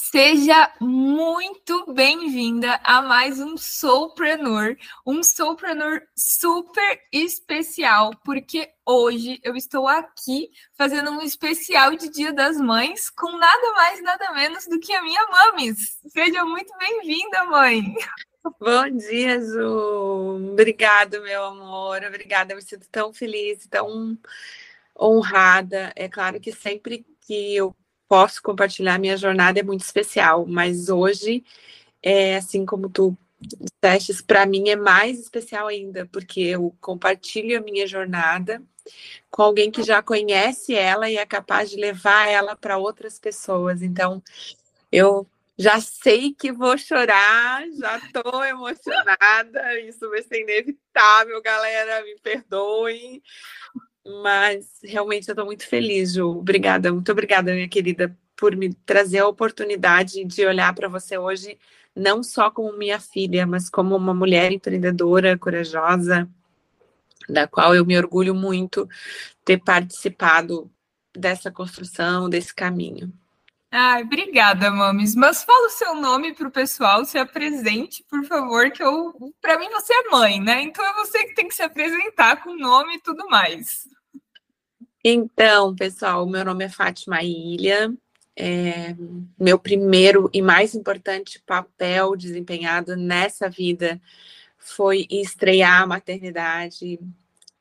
Seja muito bem-vinda a mais um Soulpreneur, um Soulpreneur super especial, porque hoje eu estou aqui fazendo um especial de Dia das Mães com nada mais, nada menos do que a minha Mamis. Seja muito bem-vinda, mãe. Bom dia, Ju. Obrigada, meu amor. Obrigada. Eu me sinto tão feliz, tão honrada. É claro que sempre que eu posso compartilhar minha jornada é muito especial, mas hoje, é, assim como tu testes para mim é mais especial ainda, porque eu compartilho a minha jornada com alguém que já conhece ela e é capaz de levar ela para outras pessoas. Então, eu já sei que vou chorar, já estou emocionada, isso vai ser inevitável, galera, me perdoem. Mas realmente eu estou muito feliz, Ju. Obrigada, muito obrigada, minha querida, por me trazer a oportunidade de olhar para você hoje, não só como minha filha, mas como uma mulher empreendedora, corajosa, da qual eu me orgulho muito ter participado dessa construção, desse caminho. Ai, obrigada, Mames. Mas fala o seu nome para o pessoal, se apresente, por favor, que eu, para mim você é mãe, né? Então é você que tem que se apresentar com nome e tudo mais. Então, pessoal, meu nome é Fátima Ilha. É, meu primeiro e mais importante papel desempenhado nessa vida foi estrear a maternidade,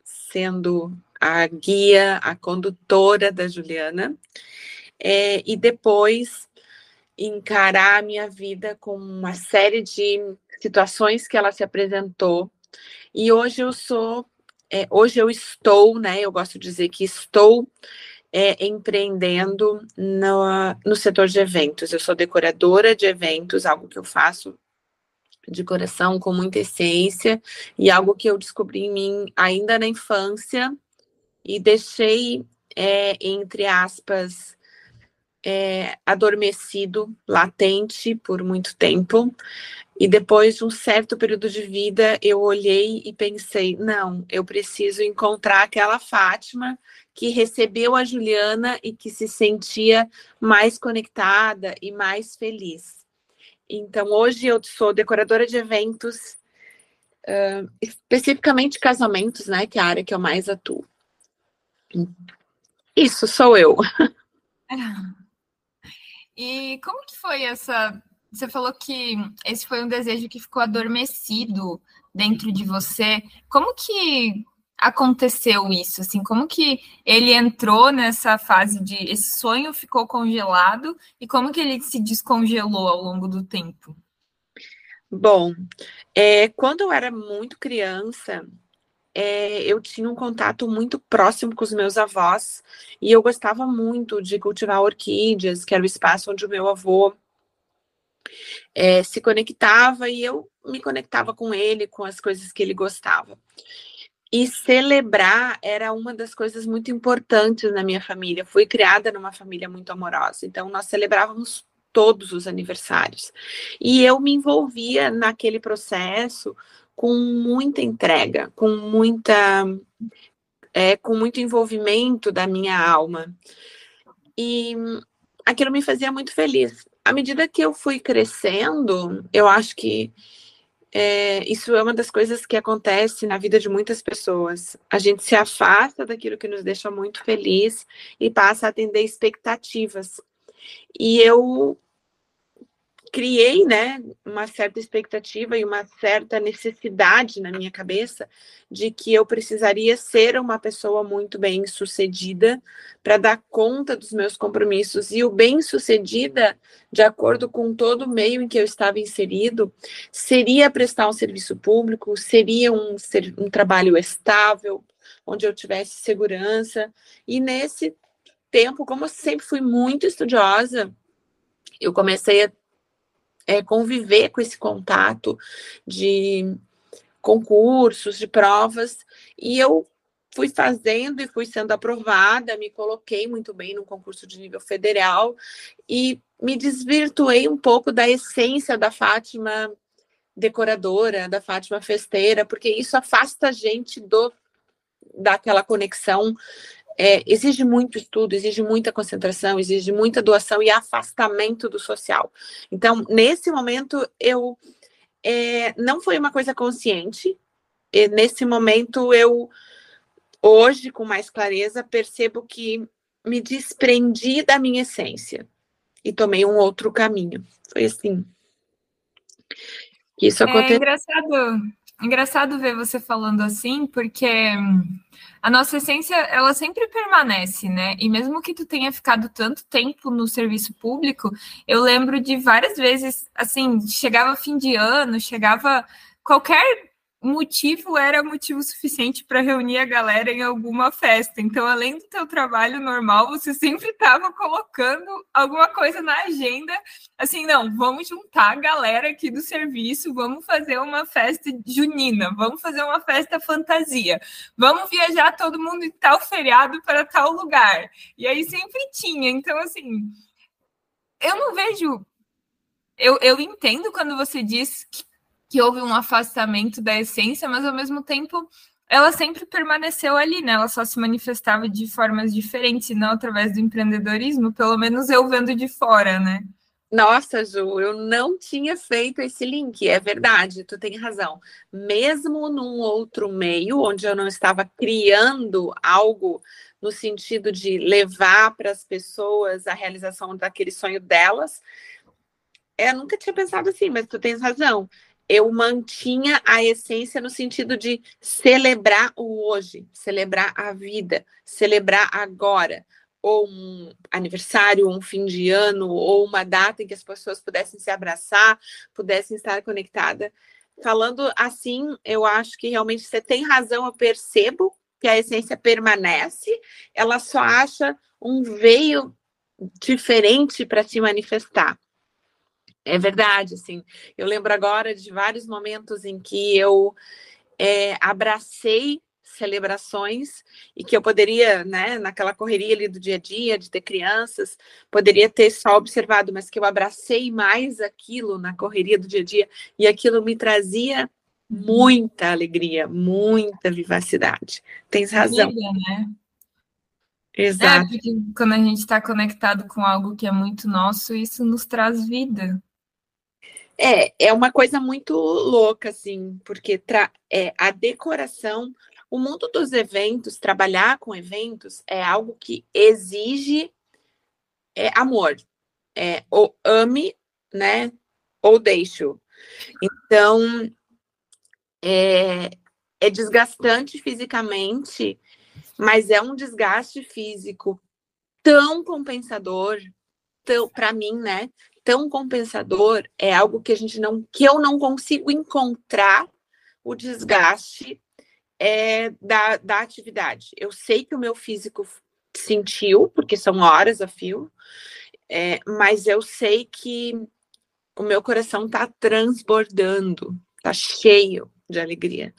sendo a guia, a condutora da Juliana, é, e depois encarar a minha vida com uma série de situações que ela se apresentou. E hoje eu sou é, hoje eu estou, né? Eu gosto de dizer que estou é, empreendendo no, no setor de eventos. Eu sou decoradora de eventos, algo que eu faço de coração com muita essência e algo que eu descobri em mim ainda na infância e deixei, é, entre aspas, é, adormecido, latente por muito tempo. E depois de um certo período de vida, eu olhei e pensei: não, eu preciso encontrar aquela Fátima que recebeu a Juliana e que se sentia mais conectada e mais feliz. Então, hoje eu sou decoradora de eventos, uh, especificamente casamentos, né? Que é a área que eu mais atuo. Isso sou eu. E como que foi essa você falou que esse foi um desejo que ficou adormecido dentro de você. Como que aconteceu isso? Assim, como que ele entrou nessa fase de esse sonho ficou congelado e como que ele se descongelou ao longo do tempo? Bom, é, quando eu era muito criança, é, eu tinha um contato muito próximo com os meus avós e eu gostava muito de cultivar orquídeas, que era o espaço onde o meu avô é, se conectava e eu me conectava com ele, com as coisas que ele gostava. E celebrar era uma das coisas muito importantes na minha família. Fui criada numa família muito amorosa, então nós celebrávamos todos os aniversários. E eu me envolvia naquele processo com muita entrega, com muita é, com muito envolvimento da minha alma. E aquilo me fazia muito feliz à medida que eu fui crescendo, eu acho que é, isso é uma das coisas que acontece na vida de muitas pessoas. A gente se afasta daquilo que nos deixa muito feliz e passa a atender expectativas. E eu criei, né, uma certa expectativa e uma certa necessidade na minha cabeça de que eu precisaria ser uma pessoa muito bem sucedida para dar conta dos meus compromissos. E o bem sucedida, de acordo com todo o meio em que eu estava inserido, seria prestar um serviço público, seria um, um trabalho estável, onde eu tivesse segurança. E nesse tempo, como eu sempre fui muito estudiosa, eu comecei a é, conviver com esse contato de concursos, de provas, e eu fui fazendo e fui sendo aprovada, me coloquei muito bem no concurso de nível federal e me desvirtuei um pouco da essência da Fátima decoradora, da Fátima festeira, porque isso afasta a gente do daquela conexão é, exige muito estudo, exige muita concentração, exige muita doação e afastamento do social. Então, nesse momento, eu é, não foi uma coisa consciente. E nesse momento, eu hoje, com mais clareza, percebo que me desprendi da minha essência e tomei um outro caminho. Foi assim. Isso aconteceu. É engraçado, engraçado ver você falando assim, porque a nossa essência, ela sempre permanece, né? E mesmo que tu tenha ficado tanto tempo no serviço público, eu lembro de várias vezes, assim, chegava fim de ano, chegava qualquer motivo era motivo suficiente para reunir a galera em alguma festa. Então, além do teu trabalho normal, você sempre estava colocando alguma coisa na agenda, assim, não, vamos juntar a galera aqui do serviço, vamos fazer uma festa junina, vamos fazer uma festa fantasia, vamos viajar todo mundo em tal feriado para tal lugar. E aí sempre tinha. Então, assim, eu não vejo eu, eu entendo quando você diz que que houve um afastamento da essência, mas ao mesmo tempo ela sempre permaneceu ali, né? Ela só se manifestava de formas diferentes, não através do empreendedorismo, pelo menos eu vendo de fora, né? Nossa, Ju, eu não tinha feito esse link, é verdade, tu tem razão. Mesmo num outro meio, onde eu não estava criando algo no sentido de levar para as pessoas a realização daquele sonho delas, eu nunca tinha pensado assim, mas tu tens razão eu mantinha a essência no sentido de celebrar o hoje, celebrar a vida, celebrar agora, ou um aniversário, um fim de ano, ou uma data em que as pessoas pudessem se abraçar, pudessem estar conectadas. Falando assim, eu acho que realmente você tem razão, eu percebo que a essência permanece, ela só acha um veio diferente para se manifestar. É verdade, assim. Eu lembro agora de vários momentos em que eu é, abracei celebrações e que eu poderia, né, naquela correria ali do dia a dia, de ter crianças, poderia ter só observado, mas que eu abracei mais aquilo na correria do dia a dia e aquilo me trazia muita alegria, muita vivacidade. Tens razão. Vida, né? Exato. É, porque quando a gente está conectado com algo que é muito nosso, isso nos traz vida. É, é uma coisa muito louca, assim, porque tra é, a decoração, o mundo dos eventos, trabalhar com eventos é algo que exige é, amor. É, ou ame, né? Ou deixo. Então, é, é desgastante fisicamente, mas é um desgaste físico tão compensador, tão, para mim, né? Tão compensador é algo que a gente não, que eu não consigo encontrar o desgaste é, da, da atividade. Eu sei que o meu físico sentiu, porque são horas a fio, é, mas eu sei que o meu coração está transbordando, está cheio de alegria.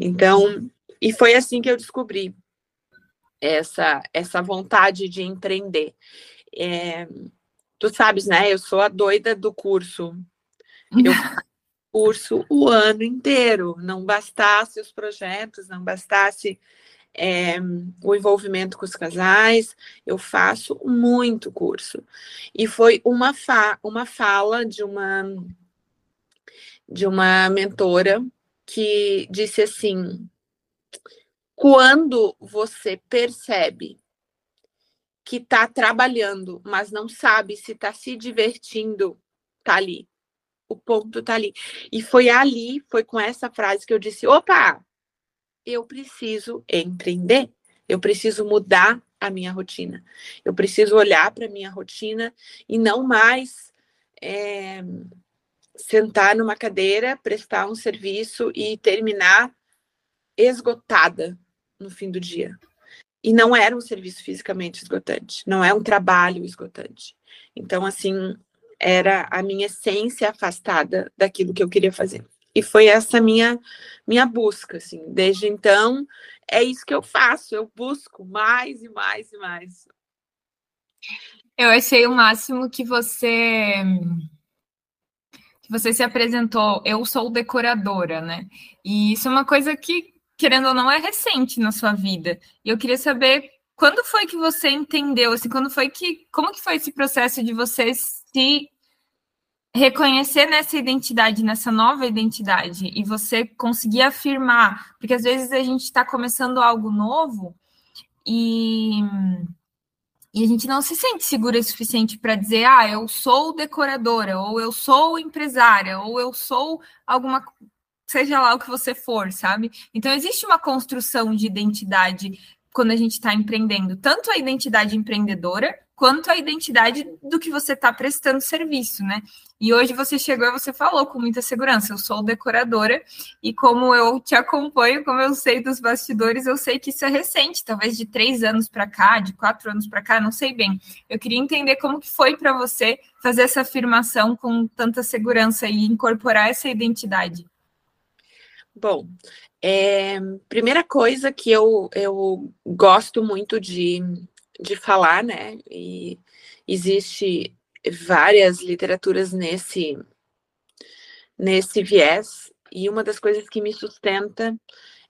Então, e foi assim que eu descobri essa, essa vontade de empreender. É, tu sabes, né? Eu sou a doida do curso. Eu curso o ano inteiro. Não bastasse os projetos, não bastasse é, o envolvimento com os casais, eu faço muito curso. E foi uma, fa uma fala de uma de uma mentora que disse assim: quando você percebe que está trabalhando, mas não sabe se está se divertindo, tá ali. O ponto tá ali. E foi ali, foi com essa frase que eu disse: opa, eu preciso empreender, eu preciso mudar a minha rotina, eu preciso olhar para a minha rotina e não mais é, sentar numa cadeira, prestar um serviço e terminar esgotada no fim do dia. E não era um serviço fisicamente esgotante, não é um trabalho esgotante. Então, assim, era a minha essência afastada daquilo que eu queria fazer. E foi essa minha minha busca, assim. Desde então, é isso que eu faço, eu busco mais e mais e mais. Eu achei o máximo que você que você se apresentou, eu sou decoradora, né? E isso é uma coisa que querendo ou não, é recente na sua vida. E eu queria saber quando foi que você entendeu, assim, quando foi que, como que foi esse processo de você se reconhecer nessa identidade, nessa nova identidade, e você conseguir afirmar, porque às vezes a gente está começando algo novo e, e a gente não se sente segura o suficiente para dizer, ah, eu sou decoradora, ou eu sou empresária, ou eu sou alguma seja lá o que você for, sabe? Então existe uma construção de identidade quando a gente está empreendendo, tanto a identidade empreendedora quanto a identidade do que você está prestando serviço, né? E hoje você chegou e você falou com muita segurança, eu sou decoradora, e como eu te acompanho, como eu sei dos bastidores, eu sei que isso é recente, talvez de três anos para cá, de quatro anos para cá, não sei bem. Eu queria entender como que foi para você fazer essa afirmação com tanta segurança e incorporar essa identidade. Bom, é, primeira coisa que eu, eu gosto muito de, de falar, né? E existe várias literaturas nesse nesse viés e uma das coisas que me sustenta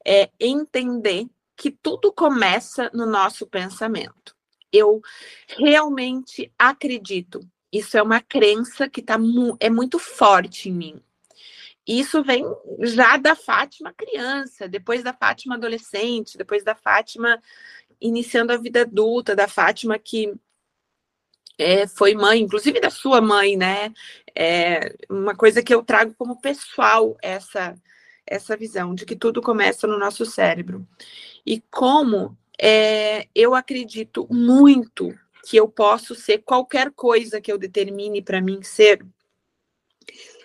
é entender que tudo começa no nosso pensamento. Eu realmente acredito. Isso é uma crença que tá mu é muito forte em mim. Isso vem já da Fátima criança, depois da Fátima adolescente, depois da Fátima iniciando a vida adulta, da Fátima que é, foi mãe, inclusive da sua mãe, né? É uma coisa que eu trago como pessoal essa essa visão de que tudo começa no nosso cérebro e como é, eu acredito muito que eu posso ser qualquer coisa que eu determine para mim ser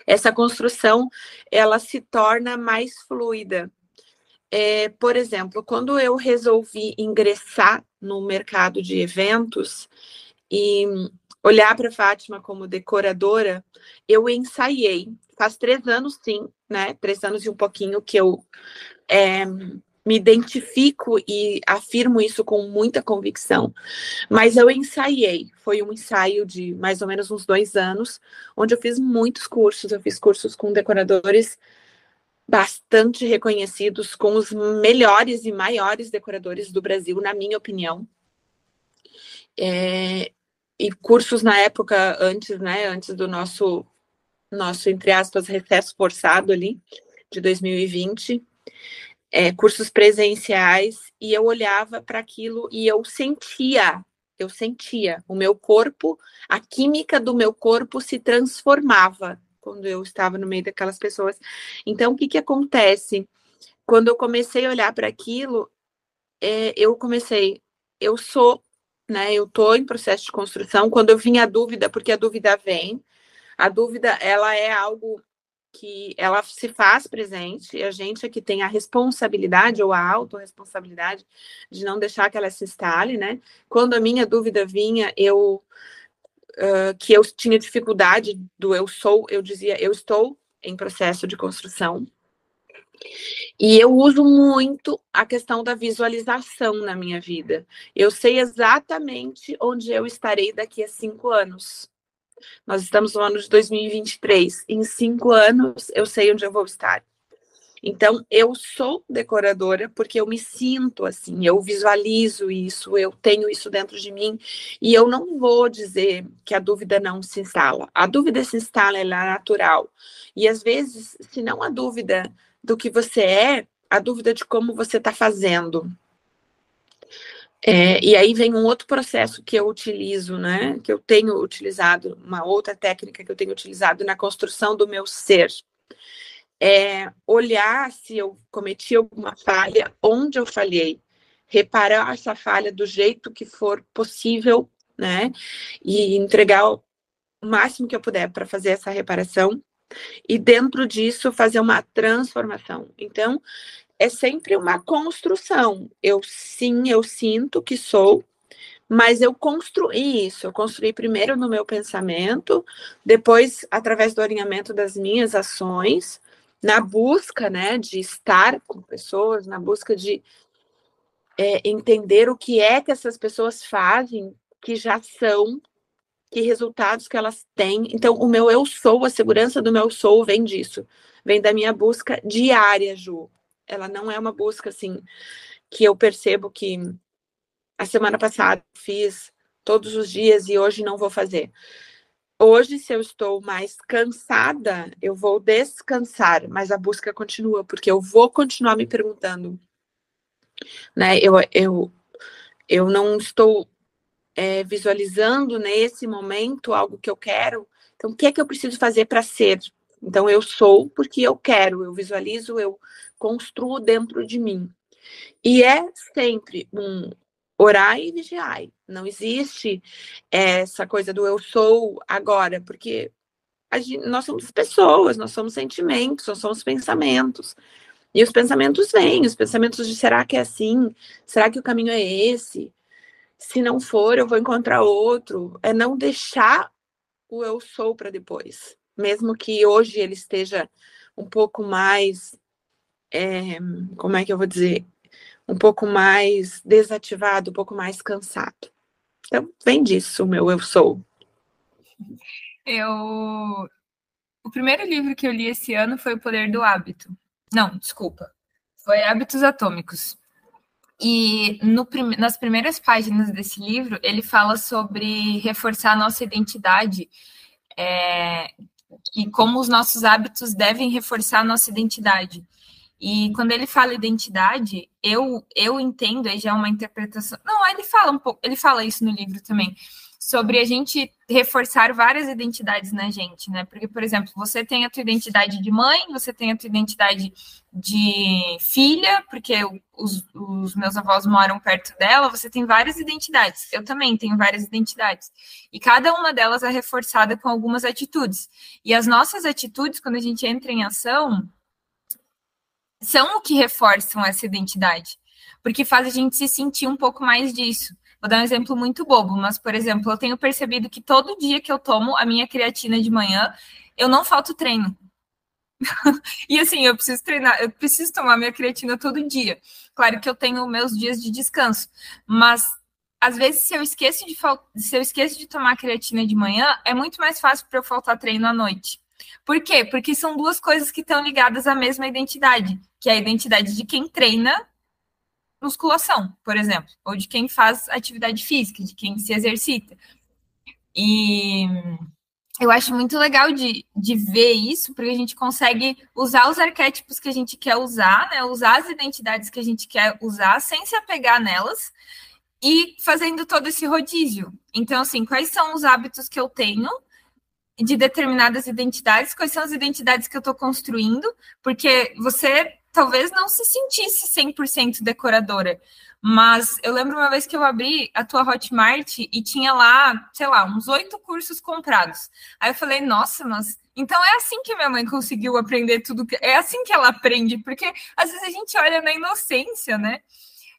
essa construção ela se torna mais fluida. É, por exemplo, quando eu resolvi ingressar no mercado de eventos e olhar para Fátima como decoradora, eu ensaiei. Faz três anos, sim, né? Três anos e um pouquinho que eu é, me identifico e afirmo isso com muita convicção, mas eu ensaiei. Foi um ensaio de mais ou menos uns dois anos, onde eu fiz muitos cursos. Eu fiz cursos com decoradores bastante reconhecidos, com os melhores e maiores decoradores do Brasil, na minha opinião. É, e cursos na época antes, né, antes do nosso nosso entre aspas recesso forçado ali de 2020 é, cursos presenciais e eu olhava para aquilo e eu sentia, eu sentia o meu corpo, a química do meu corpo se transformava quando eu estava no meio daquelas pessoas. Então, o que que acontece? Quando eu comecei a olhar para aquilo, é, eu comecei, eu sou, né? Eu estou em processo de construção. Quando eu vim a dúvida, porque a dúvida vem, a dúvida ela é algo que ela se faz presente e a gente é que tem a responsabilidade ou a autorresponsabilidade de não deixar que ela se instale, né? Quando a minha dúvida vinha, eu uh, que eu tinha dificuldade do eu sou, eu dizia eu estou em processo de construção. E eu uso muito a questão da visualização na minha vida. Eu sei exatamente onde eu estarei daqui a cinco anos. Nós estamos no ano de 2023. Em cinco anos, eu sei onde eu vou estar. Então, eu sou decoradora porque eu me sinto assim, eu visualizo isso, eu tenho isso dentro de mim e eu não vou dizer que a dúvida não se instala. A dúvida se instala, ela é natural. E às vezes, se não a dúvida do que você é, a dúvida de como você está fazendo. É, e aí vem um outro processo que eu utilizo, né? Que eu tenho utilizado, uma outra técnica que eu tenho utilizado na construção do meu ser. É olhar se eu cometi alguma falha, onde eu falhei, reparar essa falha do jeito que for possível, né? E entregar o máximo que eu puder para fazer essa reparação e dentro disso fazer uma transformação. Então, é sempre uma construção. Eu sim, eu sinto que sou, mas eu construí isso. Eu construí primeiro no meu pensamento, depois através do alinhamento das minhas ações, na busca, né, de estar com pessoas, na busca de é, entender o que é que essas pessoas fazem, que já são, que resultados que elas têm. Então, o meu eu sou, a segurança do meu sou vem disso, vem da minha busca diária, Ju ela não é uma busca assim que eu percebo que a semana passada fiz todos os dias e hoje não vou fazer. Hoje, se eu estou mais cansada, eu vou descansar, mas a busca continua, porque eu vou continuar me perguntando. Né? Eu, eu, eu não estou é, visualizando nesse momento algo que eu quero. Então, o que é que eu preciso fazer para ser? Então, eu sou porque eu quero, eu visualizo, eu construo dentro de mim. E é sempre um orai e vigiai. Não existe essa coisa do eu sou agora, porque gente, nós somos pessoas, nós somos sentimentos, nós somos pensamentos. E os pensamentos vêm, os pensamentos de será que é assim? Será que o caminho é esse? Se não for, eu vou encontrar outro. É não deixar o eu sou para depois. Mesmo que hoje ele esteja um pouco mais. É, como é que eu vou dizer? Um pouco mais desativado, um pouco mais cansado. Então, vem disso, meu eu sou. Eu. O primeiro livro que eu li esse ano foi O Poder do Hábito. Não, desculpa. Foi Hábitos Atômicos. E no, nas primeiras páginas desse livro, ele fala sobre reforçar a nossa identidade é, e como os nossos hábitos devem reforçar a nossa identidade. E quando ele fala identidade, eu eu entendo, aí já é uma interpretação. Não, ele fala um pouco, ele fala isso no livro também sobre a gente reforçar várias identidades na gente, né? Porque, por exemplo, você tem a tua identidade de mãe, você tem a tua identidade de filha, porque os, os meus avós moram perto dela, você tem várias identidades. Eu também tenho várias identidades. E cada uma delas é reforçada com algumas atitudes. E as nossas atitudes, quando a gente entra em ação, são o que reforçam essa identidade. Porque faz a gente se sentir um pouco mais disso. Vou dar um exemplo muito bobo, mas, por exemplo, eu tenho percebido que todo dia que eu tomo a minha creatina de manhã, eu não falto treino. e assim, eu preciso treinar, eu preciso tomar minha creatina todo dia. Claro que eu tenho meus dias de descanso, mas às vezes se eu esqueço de se eu esqueço de tomar creatina de manhã, é muito mais fácil para eu faltar treino à noite. Por quê? Porque são duas coisas que estão ligadas à mesma identidade, que é a identidade de quem treina musculação, por exemplo, ou de quem faz atividade física, de quem se exercita. E eu acho muito legal de, de ver isso, porque a gente consegue usar os arquétipos que a gente quer usar, né? Usar as identidades que a gente quer usar sem se apegar nelas e fazendo todo esse rodízio. Então, assim, quais são os hábitos que eu tenho de determinadas identidades, quais são as identidades que eu estou construindo, porque você talvez não se sentisse 100% decoradora. Mas eu lembro uma vez que eu abri a tua Hotmart e tinha lá, sei lá, uns oito cursos comprados. Aí eu falei, nossa, mas então é assim que minha mãe conseguiu aprender tudo. É assim que ela aprende, porque às vezes a gente olha na inocência, né?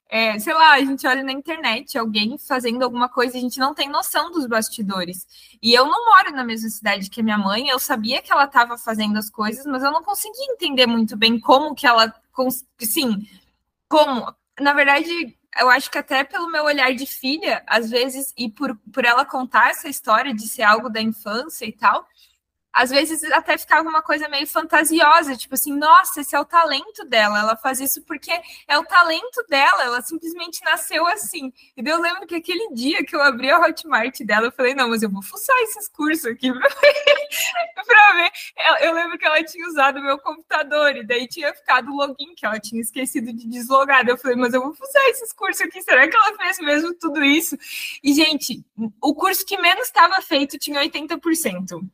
É, sei lá, a gente olha na internet alguém fazendo alguma coisa e a gente não tem noção dos bastidores. E eu não moro na mesma cidade que a minha mãe, eu sabia que ela estava fazendo as coisas, mas eu não conseguia entender muito bem como que ela. Sim, como. Na verdade, eu acho que até pelo meu olhar de filha, às vezes, e por, por ela contar essa história de ser algo da infância e tal, às vezes até ficava uma coisa meio fantasiosa, tipo assim, nossa, esse é o talento dela, ela faz isso porque é o talento dela, ela simplesmente nasceu assim. E eu lembro que aquele dia que eu abri a Hotmart dela, eu falei, não, mas eu vou fuçar esses cursos aqui para ver. Eu lembro que ela tinha usado o meu computador, e daí tinha ficado o login, que ela tinha esquecido de deslogar. Eu falei, mas eu vou fuçar esses cursos aqui, será que ela fez mesmo tudo isso? E, gente, o curso que menos estava feito tinha 80%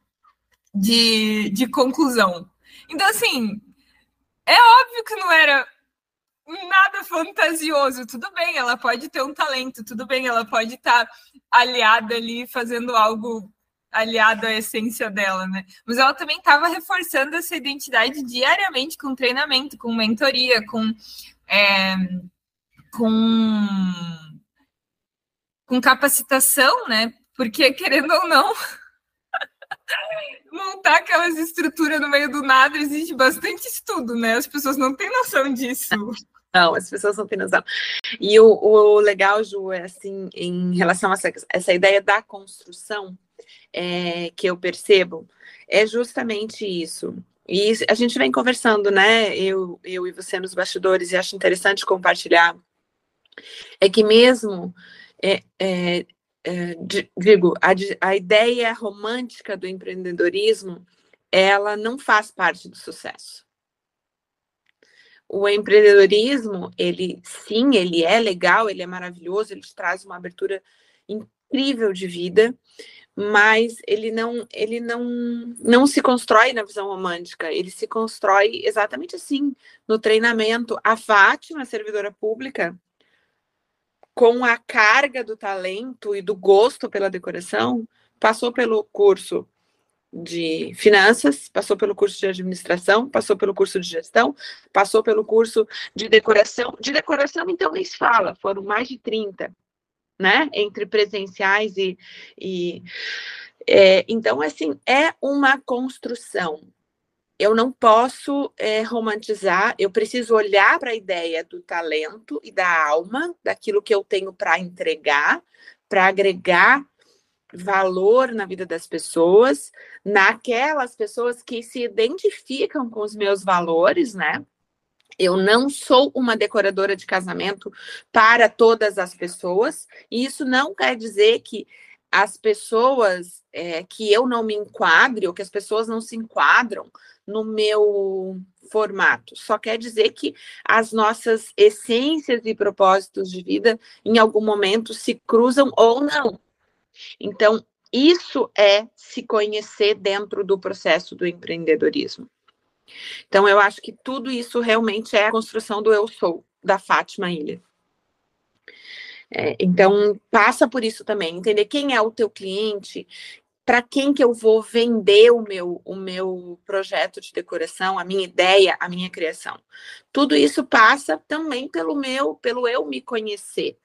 de, de conclusão. Então, assim, é óbvio que não era nada fantasioso. Tudo bem, ela pode ter um talento, tudo bem, ela pode estar tá aliada ali, fazendo algo aliado à essência dela, né? Mas ela também estava reforçando essa identidade diariamente com treinamento, com mentoria, com. É, com com capacitação, né? Porque, querendo ou não, montar aquelas estruturas no meio do nada existe bastante estudo, né? As pessoas não têm noção disso. Não, as pessoas não têm noção. E o, o legal, Ju, é assim, em relação a essa, essa ideia da construção é, que eu percebo, é justamente isso. E a gente vem conversando, né? Eu, eu e você nos bastidores, e acho interessante compartilhar é que mesmo é, é, é, digo, a, a ideia romântica do empreendedorismo, ela não faz parte do sucesso. O empreendedorismo, ele sim, ele é legal, ele é maravilhoso, ele te traz uma abertura incrível de vida, mas ele não ele não não se constrói na visão romântica, ele se constrói exatamente assim, no treinamento. A Fátima, servidora pública, com a carga do talento e do gosto pela decoração, passou pelo curso de finanças, passou pelo curso de administração, passou pelo curso de gestão, passou pelo curso de decoração. De decoração, então, nem se fala, foram mais de 30, né? Entre presenciais e. e é, então, assim, é uma construção eu não posso é, romantizar, eu preciso olhar para a ideia do talento e da alma, daquilo que eu tenho para entregar, para agregar valor na vida das pessoas, naquelas pessoas que se identificam com os meus valores, né? Eu não sou uma decoradora de casamento para todas as pessoas, e isso não quer dizer que as pessoas é, que eu não me enquadre, ou que as pessoas não se enquadram no meu formato. Só quer dizer que as nossas essências e propósitos de vida, em algum momento, se cruzam ou não. Então, isso é se conhecer dentro do processo do empreendedorismo. Então, eu acho que tudo isso realmente é a construção do eu sou, da Fátima Ilha. É, então, passa por isso também, entender quem é o teu cliente, para quem que eu vou vender o meu, o meu projeto de decoração, a minha ideia, a minha criação. Tudo isso passa também pelo meu, pelo eu me conhecer.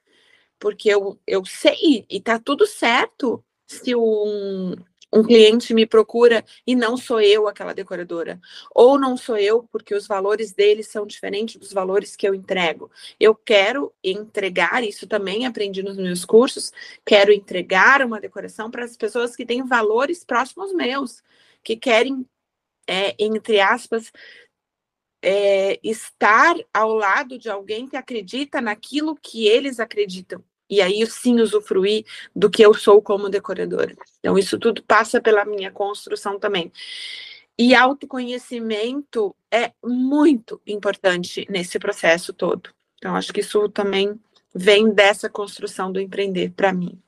Porque eu, eu sei e tá tudo certo se um, um cliente me procura e não sou eu aquela decoradora, ou não sou eu porque os valores dele são diferentes dos valores que eu entrego. Eu quero entregar, isso também aprendi nos meus cursos, quero entregar uma decoração para as pessoas que têm valores próximos meus, que querem, é, entre aspas, é, estar ao lado de alguém que acredita naquilo que eles acreditam e aí sim usufruir do que eu sou como decoradora. Então, isso tudo passa pela minha construção também. E autoconhecimento é muito importante nesse processo todo. Então, acho que isso também vem dessa construção do empreender para mim.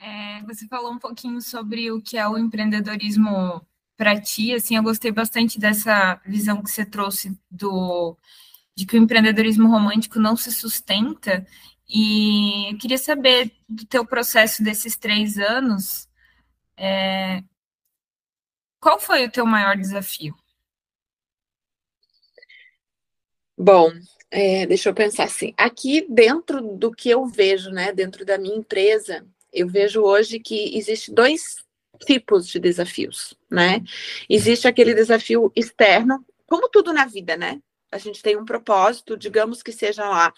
É, você falou um pouquinho sobre o que é o empreendedorismo para ti. Assim, eu gostei bastante dessa visão que você trouxe do de que o empreendedorismo romântico não se sustenta. E eu queria saber do teu processo desses três anos, é, qual foi o teu maior desafio? Bom, é, deixa eu pensar assim. Aqui dentro do que eu vejo, né, dentro da minha empresa, eu vejo hoje que existe dois tipos de desafios, né? Existe aquele desafio externo, como tudo na vida, né? A gente tem um propósito, digamos que seja lá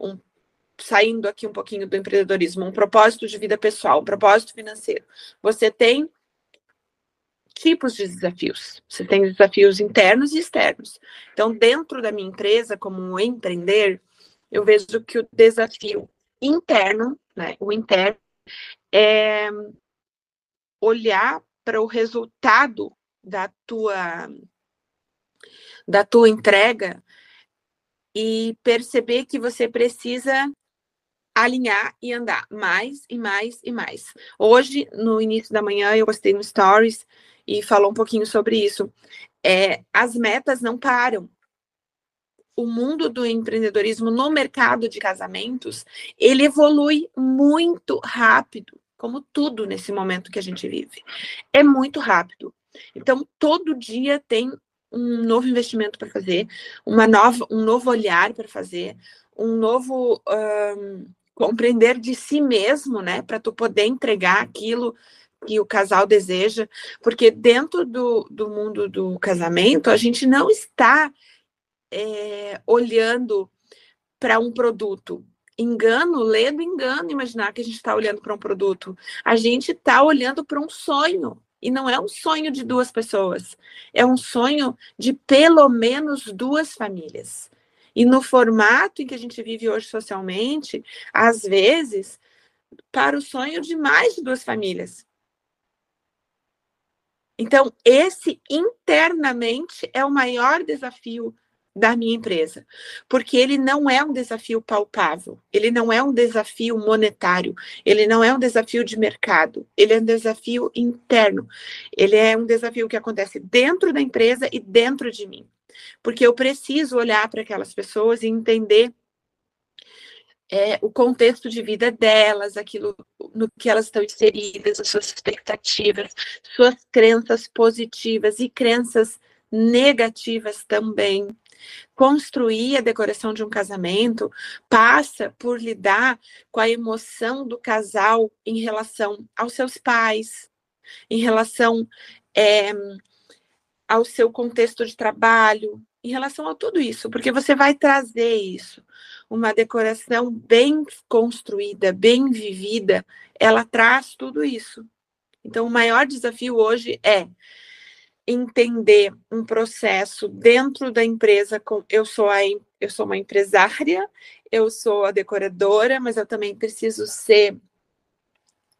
um saindo aqui um pouquinho do empreendedorismo, um propósito de vida pessoal, um propósito financeiro. Você tem tipos de desafios. Você tem desafios internos e externos. Então, dentro da minha empresa, como um empreender, eu vejo que o desafio interno, né, o interno, é olhar para o resultado da tua da tua entrega e perceber que você precisa alinhar e andar mais e mais e mais. Hoje, no início da manhã, eu postei no Stories e falou um pouquinho sobre isso. É, as metas não param. O mundo do empreendedorismo no mercado de casamentos, ele evolui muito rápido, como tudo nesse momento que a gente vive. É muito rápido. Então, todo dia tem um novo investimento para fazer, uma nova, um novo olhar para fazer, um novo um, compreender de si mesmo, né, para tu poder entregar aquilo que o casal deseja, porque dentro do, do mundo do casamento a gente não está é, olhando para um produto. Engano, lendo engano, imaginar que a gente está olhando para um produto. A gente está olhando para um sonho. E não é um sonho de duas pessoas, é um sonho de pelo menos duas famílias. E no formato em que a gente vive hoje socialmente, às vezes, para o sonho de mais de duas famílias. Então, esse internamente é o maior desafio da minha empresa, porque ele não é um desafio palpável, ele não é um desafio monetário, ele não é um desafio de mercado, ele é um desafio interno, ele é um desafio que acontece dentro da empresa e dentro de mim, porque eu preciso olhar para aquelas pessoas e entender é, o contexto de vida delas, aquilo no que elas estão inseridas, as suas expectativas, suas crenças positivas e crenças negativas também. Construir a decoração de um casamento passa por lidar com a emoção do casal em relação aos seus pais, em relação é, ao seu contexto de trabalho, em relação a tudo isso, porque você vai trazer isso. Uma decoração bem construída, bem vivida, ela traz tudo isso. Então, o maior desafio hoje é entender um processo dentro da empresa. Com, eu sou a, eu sou uma empresária, eu sou a decoradora, mas eu também preciso ser,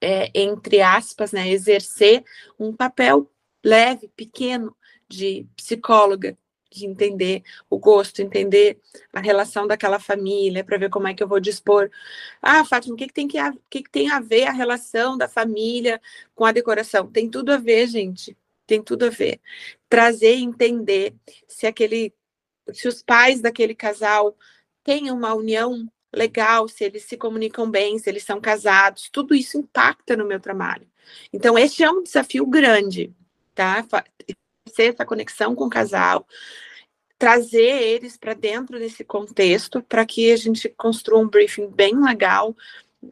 é, entre aspas, né, exercer um papel leve, pequeno de psicóloga, de entender o gosto, entender a relação daquela família, para ver como é que eu vou dispor. Ah, Fátima, o que, que, tem que, que, que tem a ver a relação da família com a decoração? Tem tudo a ver, gente tem tudo a ver. Trazer e entender se aquele, se os pais daquele casal têm uma união legal, se eles se comunicam bem, se eles são casados, tudo isso impacta no meu trabalho. Então, este é um desafio grande, tá? Ser essa conexão com o casal, trazer eles para dentro desse contexto, para que a gente construa um briefing bem legal,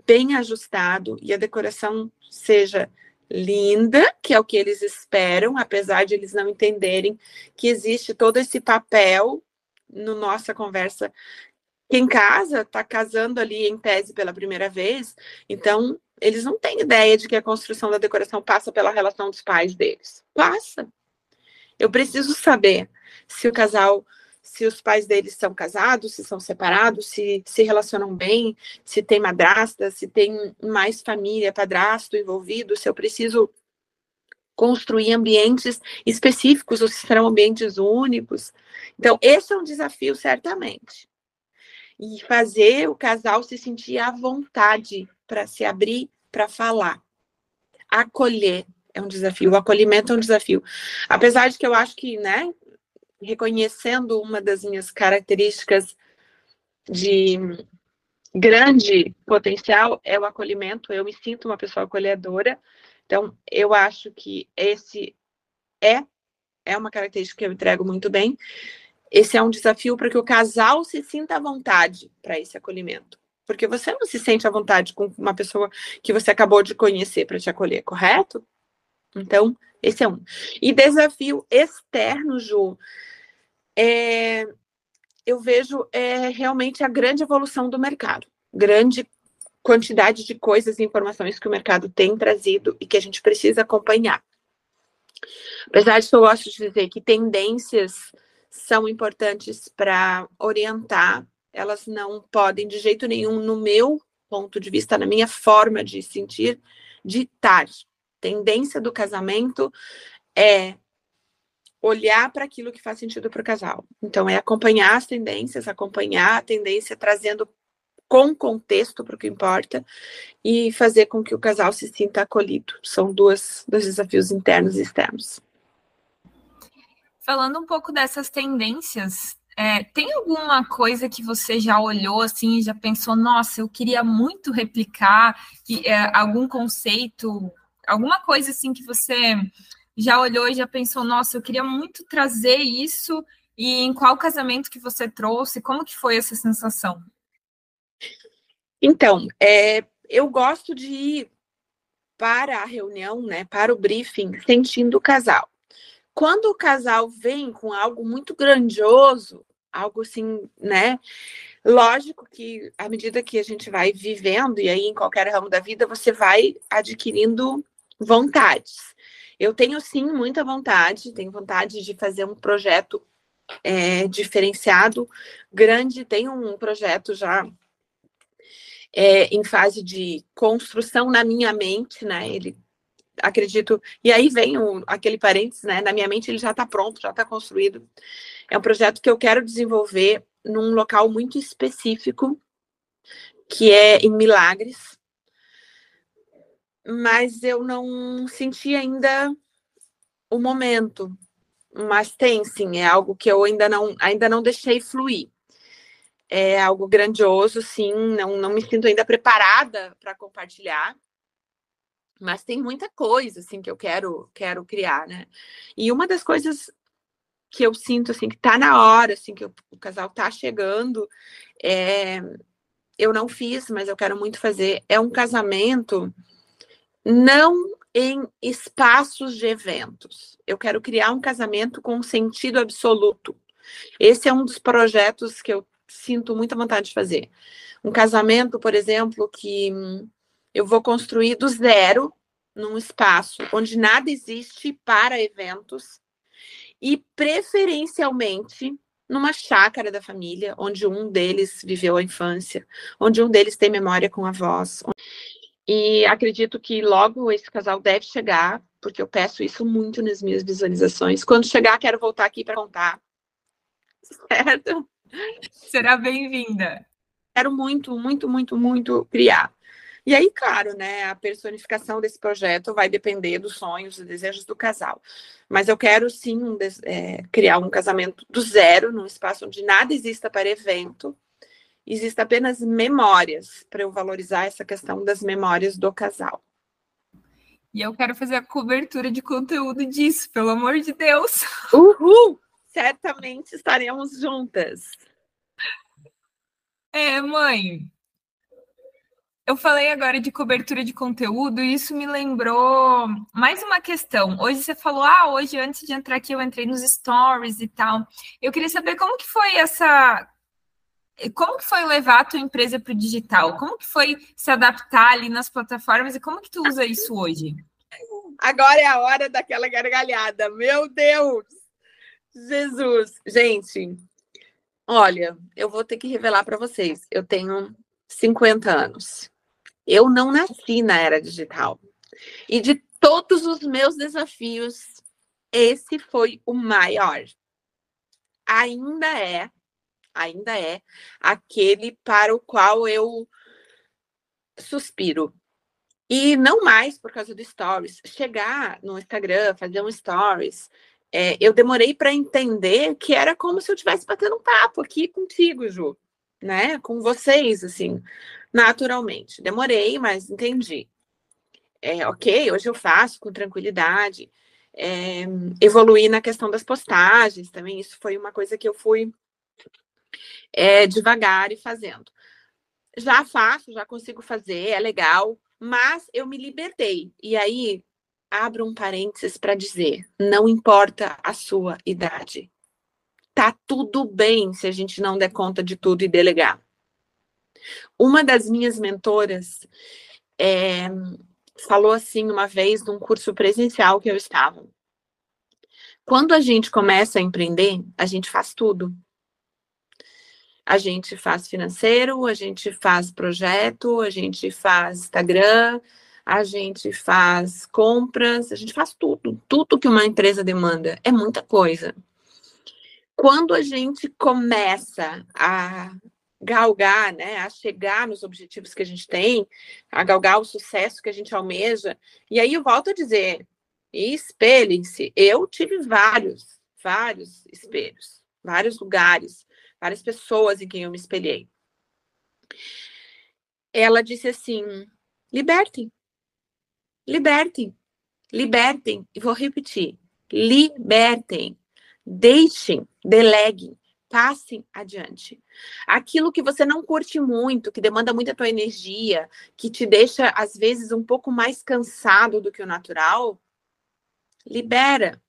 bem ajustado e a decoração seja linda, que é o que eles esperam, apesar de eles não entenderem que existe todo esse papel no nossa conversa. Quem casa está casando ali em tese pela primeira vez, então eles não têm ideia de que a construção da decoração passa pela relação dos pais deles. Passa. Eu preciso saber se o casal se os pais deles são casados, se são separados, se se relacionam bem, se tem madrasta, se tem mais família, padrasto envolvido, se eu preciso construir ambientes específicos ou se serão ambientes únicos. Então, esse é um desafio, certamente. E fazer o casal se sentir à vontade para se abrir, para falar. Acolher é um desafio, o acolhimento é um desafio. Apesar de que eu acho que, né, reconhecendo uma das minhas características de grande potencial é o acolhimento. Eu me sinto uma pessoa acolhedora. Então, eu acho que esse é é uma característica que eu entrego muito bem. Esse é um desafio para que o casal se sinta à vontade para esse acolhimento. Porque você não se sente à vontade com uma pessoa que você acabou de conhecer para te acolher, correto? Então, esse é um. E desafio externo, Ju, é, eu vejo é, realmente a grande evolução do mercado, grande quantidade de coisas e informações que o mercado tem trazido e que a gente precisa acompanhar. Apesar que eu gosto de dizer que tendências são importantes para orientar, elas não podem de jeito nenhum, no meu ponto de vista, na minha forma de sentir, ditar. Tendência do casamento é olhar para aquilo que faz sentido para o casal. Então, é acompanhar as tendências, acompanhar a tendência, trazendo com contexto para o que importa e fazer com que o casal se sinta acolhido. São duas, dois desafios internos e externos. Falando um pouco dessas tendências, é, tem alguma coisa que você já olhou assim e já pensou, nossa, eu queria muito replicar é, algum conceito, alguma coisa assim que você já olhou e já pensou, nossa, eu queria muito trazer isso, e em qual casamento que você trouxe? Como que foi essa sensação? Então, é, eu gosto de ir para a reunião, né, para o briefing, sentindo o casal. Quando o casal vem com algo muito grandioso, algo assim, né? Lógico que à medida que a gente vai vivendo, e aí em qualquer ramo da vida, você vai adquirindo vontades. Eu tenho sim muita vontade, tenho vontade de fazer um projeto é, diferenciado, grande, tem um projeto já é, em fase de construção na minha mente, né? Ele acredito, e aí vem o, aquele parênteses, né? Na minha mente ele já está pronto, já está construído. É um projeto que eu quero desenvolver num local muito específico, que é em Milagres, mas eu não senti ainda o momento. Mas tem sim, é algo que eu ainda não, ainda não deixei fluir. É algo grandioso, sim, não, não me sinto ainda preparada para compartilhar. Mas tem muita coisa assim que eu quero quero criar, né? E uma das coisas que eu sinto assim que tá na hora, assim que o, casal tá chegando, é, eu não fiz, mas eu quero muito fazer, é um casamento não em espaços de eventos. Eu quero criar um casamento com sentido absoluto. Esse é um dos projetos que eu sinto muita vontade de fazer. Um casamento, por exemplo, que eu vou construir do zero num espaço onde nada existe para eventos e preferencialmente numa chácara da família, onde um deles viveu a infância, onde um deles tem memória com avós. E acredito que logo esse casal deve chegar, porque eu peço isso muito nas minhas visualizações. Quando chegar, quero voltar aqui para contar. Certo? Será bem-vinda. Quero muito, muito, muito, muito criar. E aí, claro, né, a personificação desse projeto vai depender dos sonhos e desejos do casal. Mas eu quero sim um, é, criar um casamento do zero, num espaço onde nada exista para evento, exista apenas memórias, para eu valorizar essa questão das memórias do casal. E eu quero fazer a cobertura de conteúdo disso, pelo amor de Deus. Uhul! Certamente estaremos juntas. É, mãe, eu falei agora de cobertura de conteúdo e isso me lembrou mais uma questão. Hoje você falou, ah, hoje antes de entrar aqui eu entrei nos stories e tal. Eu queria saber como que foi essa, como que foi levar a tua empresa para o digital? Como que foi se adaptar ali nas plataformas e como que tu usa isso hoje? Agora é a hora daquela gargalhada. Meu Deus! Jesus! Gente, olha, eu vou ter que revelar para vocês. Eu tenho 50 anos. Eu não nasci na era digital. E de todos os meus desafios, esse foi o maior. Ainda é, ainda é aquele para o qual eu suspiro. E não mais por causa do stories. Chegar no Instagram, fazer um stories, é, eu demorei para entender que era como se eu estivesse batendo um papo aqui contigo, Ju, né? Com vocês, assim naturalmente. Demorei, mas entendi. É, ok, hoje eu faço com tranquilidade. É, evoluir na questão das postagens também, isso foi uma coisa que eu fui é, devagar e fazendo. Já faço, já consigo fazer, é legal, mas eu me libertei. E aí, abro um parênteses para dizer: não importa a sua idade. Tá tudo bem se a gente não der conta de tudo e delegar. Uma das minhas mentoras é, falou assim uma vez num curso presencial que eu estava. Quando a gente começa a empreender, a gente faz tudo. A gente faz financeiro, a gente faz projeto, a gente faz Instagram, a gente faz compras, a gente faz tudo. Tudo que uma empresa demanda é muita coisa. Quando a gente começa a galgar, né, a chegar nos objetivos que a gente tem, a galgar o sucesso que a gente almeja. E aí eu volto a dizer, espelhem-se. Eu tive vários, vários espelhos, vários lugares, várias pessoas em quem eu me espelhei. Ela disse assim: libertem, libertem, libertem. E vou repetir: libertem, deixem, deleguem, passem adiante. Aquilo que você não curte muito, que demanda muita tua energia, que te deixa às vezes um pouco mais cansado do que o natural, libera.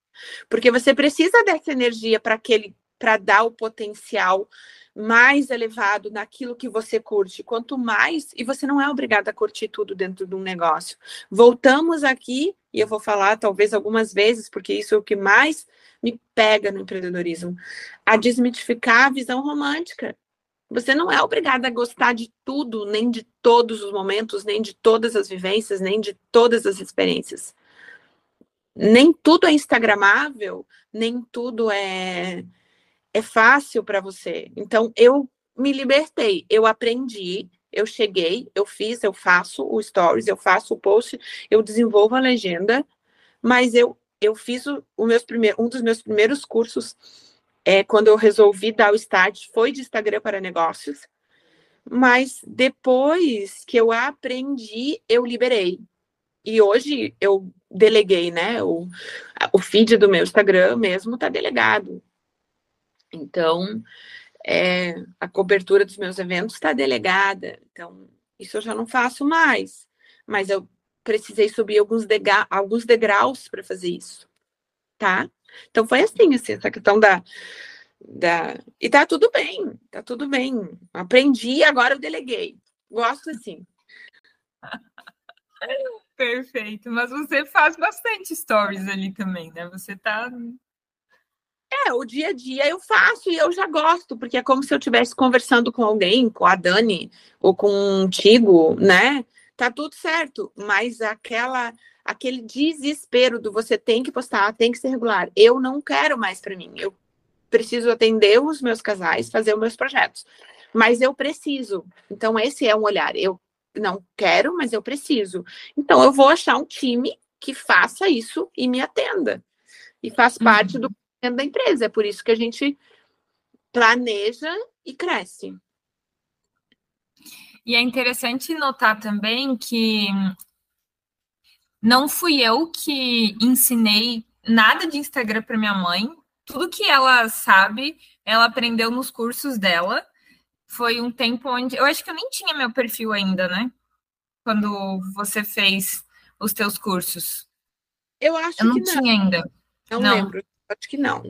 Porque você precisa dessa energia para aquele para dar o potencial mais elevado naquilo que você curte. Quanto mais, e você não é obrigado a curtir tudo dentro de um negócio. Voltamos aqui, e eu vou falar talvez algumas vezes, porque isso é o que mais me pega no empreendedorismo, a desmitificar a visão romântica. Você não é obrigado a gostar de tudo, nem de todos os momentos, nem de todas as vivências, nem de todas as experiências. Nem tudo é instagramável, nem tudo é é fácil para você. Então, eu me libertei, eu aprendi, eu cheguei, eu fiz, eu faço o stories, eu faço o post, eu desenvolvo a legenda, mas eu, eu fiz o, o meus primeiros, um dos meus primeiros cursos é, quando eu resolvi dar o start foi de Instagram para negócios, mas depois que eu aprendi, eu liberei. E hoje eu deleguei, né? O, o feed do meu Instagram mesmo está delegado. Então, é, a cobertura dos meus eventos está delegada. Então, isso eu já não faço mais. Mas eu precisei subir alguns, dega alguns degraus para fazer isso. Tá? Então, foi assim, assim, essa questão da, da. E tá tudo bem, tá tudo bem. Aprendi, agora eu deleguei. Gosto assim. Perfeito, mas você faz bastante stories ali também, né? Você tá é, o dia a dia eu faço e eu já gosto, porque é como se eu estivesse conversando com alguém, com a Dani ou contigo, né? Tá tudo certo, mas aquela aquele desespero do você tem que postar, tem que ser regular. Eu não quero mais para mim. Eu preciso atender os meus casais, fazer os meus projetos. Mas eu preciso. Então esse é um olhar. Eu não quero, mas eu preciso. Então eu vou achar um time que faça isso e me atenda. E faz parte uhum. do dentro da empresa. É por isso que a gente planeja e cresce. E é interessante notar também que não fui eu que ensinei nada de Instagram para minha mãe. Tudo que ela sabe, ela aprendeu nos cursos dela. Foi um tempo onde eu acho que eu nem tinha meu perfil ainda, né? Quando você fez os teus cursos. Eu acho eu não que não tinha ainda. Não, não. lembro. Acho que não.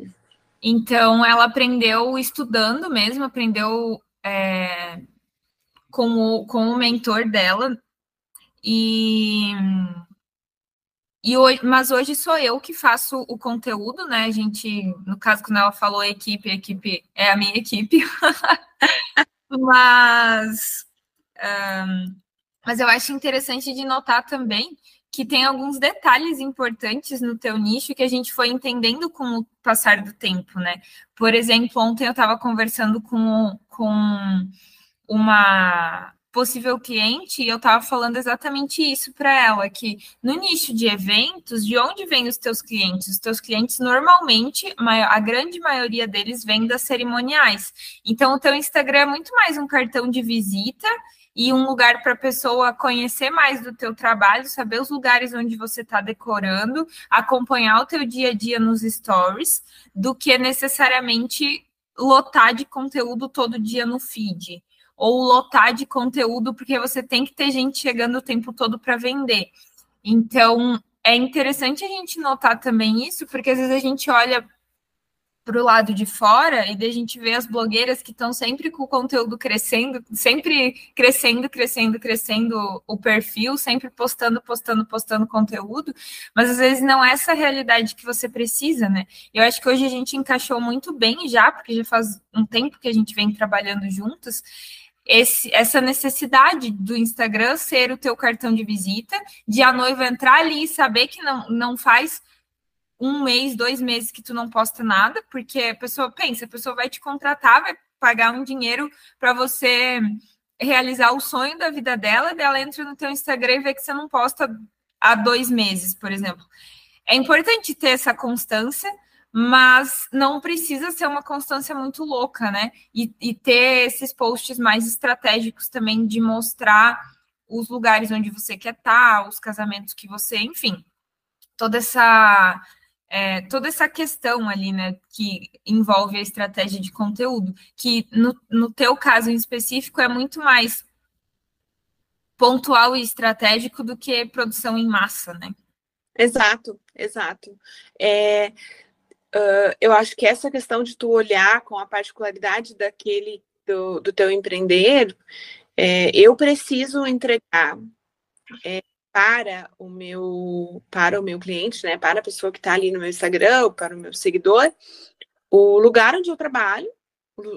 Então, ela aprendeu estudando mesmo, aprendeu é, com, o, com o mentor dela. E, e hoje, mas hoje sou eu que faço o conteúdo, né? A gente, no caso, quando ela falou equipe, equipe é a minha equipe. mas, um, mas eu acho interessante de notar também que tem alguns detalhes importantes no teu nicho que a gente foi entendendo com o passar do tempo, né? Por exemplo, ontem eu estava conversando com, com uma possível cliente e eu estava falando exatamente isso para ela, que no nicho de eventos, de onde vêm os teus clientes? Os teus clientes normalmente, a grande maioria deles vem das cerimoniais. Então o teu Instagram é muito mais um cartão de visita e um lugar para a pessoa conhecer mais do teu trabalho, saber os lugares onde você está decorando, acompanhar o teu dia a dia nos stories, do que necessariamente lotar de conteúdo todo dia no feed ou lotar de conteúdo porque você tem que ter gente chegando o tempo todo para vender. Então, é interessante a gente notar também isso, porque às vezes a gente olha para o lado de fora e daí a gente vê as blogueiras que estão sempre com o conteúdo crescendo, sempre crescendo, crescendo, crescendo o perfil, sempre postando, postando, postando conteúdo, mas às vezes não é essa realidade que você precisa, né? Eu acho que hoje a gente encaixou muito bem já, porque já faz um tempo que a gente vem trabalhando juntos, esse, essa necessidade do Instagram ser o teu cartão de visita, de a noiva entrar ali e saber que não, não faz um mês, dois meses que tu não posta nada, porque a pessoa pensa, a pessoa vai te contratar, vai pagar um dinheiro para você realizar o sonho da vida dela, dela entra no teu Instagram e vê que você não posta há dois meses, por exemplo. É importante ter essa constância, mas não precisa ser uma constância muito louca, né? E, e ter esses posts mais estratégicos também de mostrar os lugares onde você quer estar, os casamentos que você, enfim, toda essa é, toda essa questão ali, né, que envolve a estratégia de conteúdo, que no, no teu caso em específico é muito mais pontual e estratégico do que produção em massa, né? Exato, exato. É, uh, eu acho que essa questão de tu olhar com a particularidade daquele do, do teu empreender, é, eu preciso entregar é, para o meu para o meu cliente, né, para a pessoa que está ali no meu Instagram, para o meu seguidor, o lugar onde eu trabalho,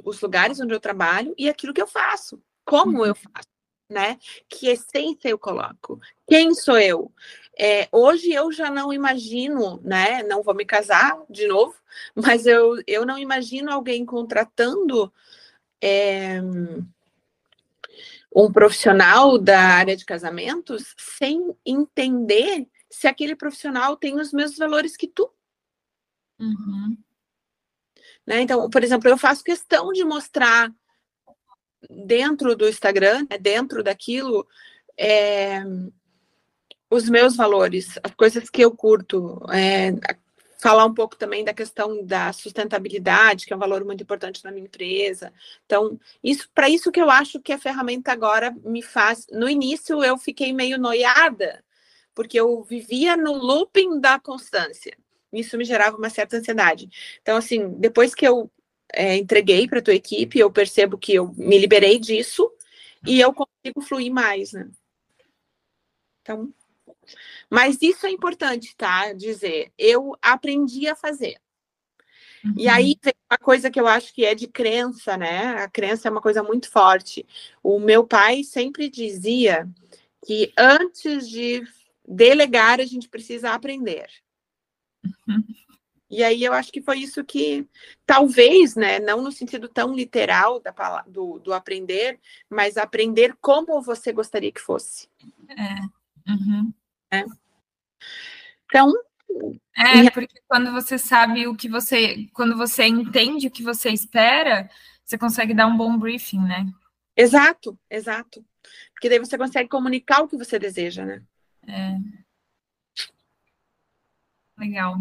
os lugares onde eu trabalho e aquilo que eu faço, como eu uhum. faço, né? Que essência eu coloco? Quem sou eu? É, hoje eu já não imagino, né? Não vou me casar de novo, mas eu, eu não imagino alguém contratando é, um profissional da área de casamentos sem entender se aquele profissional tem os mesmos valores que tu. Uhum. Né? Então, por exemplo, eu faço questão de mostrar dentro do Instagram, né, dentro daquilo, é, os meus valores, as coisas que eu curto, é, falar um pouco também da questão da sustentabilidade, que é um valor muito importante na minha empresa. Então, isso para isso que eu acho que a ferramenta agora me faz. No início eu fiquei meio noiada, porque eu vivia no looping da constância. Isso me gerava uma certa ansiedade. Então, assim, depois que eu é, entreguei para a tua equipe, eu percebo que eu me liberei disso e eu consigo fluir mais, né? Então, mas isso é importante, tá? Dizer, eu aprendi a fazer. Uhum. E aí tem uma coisa que eu acho que é de crença, né? A crença é uma coisa muito forte. O meu pai sempre dizia que antes de delegar, a gente precisa aprender. Uhum. E aí eu acho que foi isso que, talvez, né, não no sentido tão literal da palavra, do, do aprender, mas aprender como você gostaria que fosse. É. Uhum. É. Então. É, porque quando você sabe o que você. Quando você entende o que você espera, você consegue dar um bom briefing, né? Exato, exato. Porque daí você consegue comunicar o que você deseja, né? É. Legal.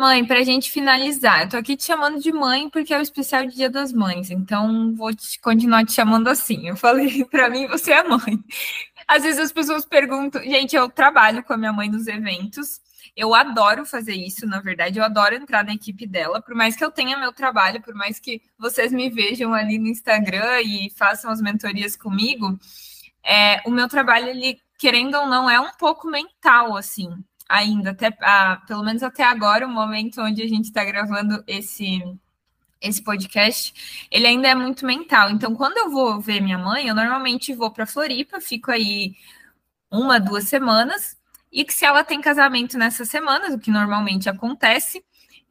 Mãe, para a gente finalizar, eu tô aqui te chamando de mãe porque é o especial de Dia das Mães, então vou te, continuar te chamando assim. Eu falei, para mim, você é mãe. Às vezes as pessoas perguntam, gente, eu trabalho com a minha mãe nos eventos, eu adoro fazer isso, na verdade, eu adoro entrar na equipe dela, por mais que eu tenha meu trabalho, por mais que vocês me vejam ali no Instagram e façam as mentorias comigo, é, o meu trabalho, ele, querendo ou não, é um pouco mental, assim ainda, até pelo menos até agora, o momento onde a gente está gravando esse esse podcast, ele ainda é muito mental. Então, quando eu vou ver minha mãe, eu normalmente vou para Floripa, fico aí uma, duas semanas, e que se ela tem casamento nessas semanas, o que normalmente acontece,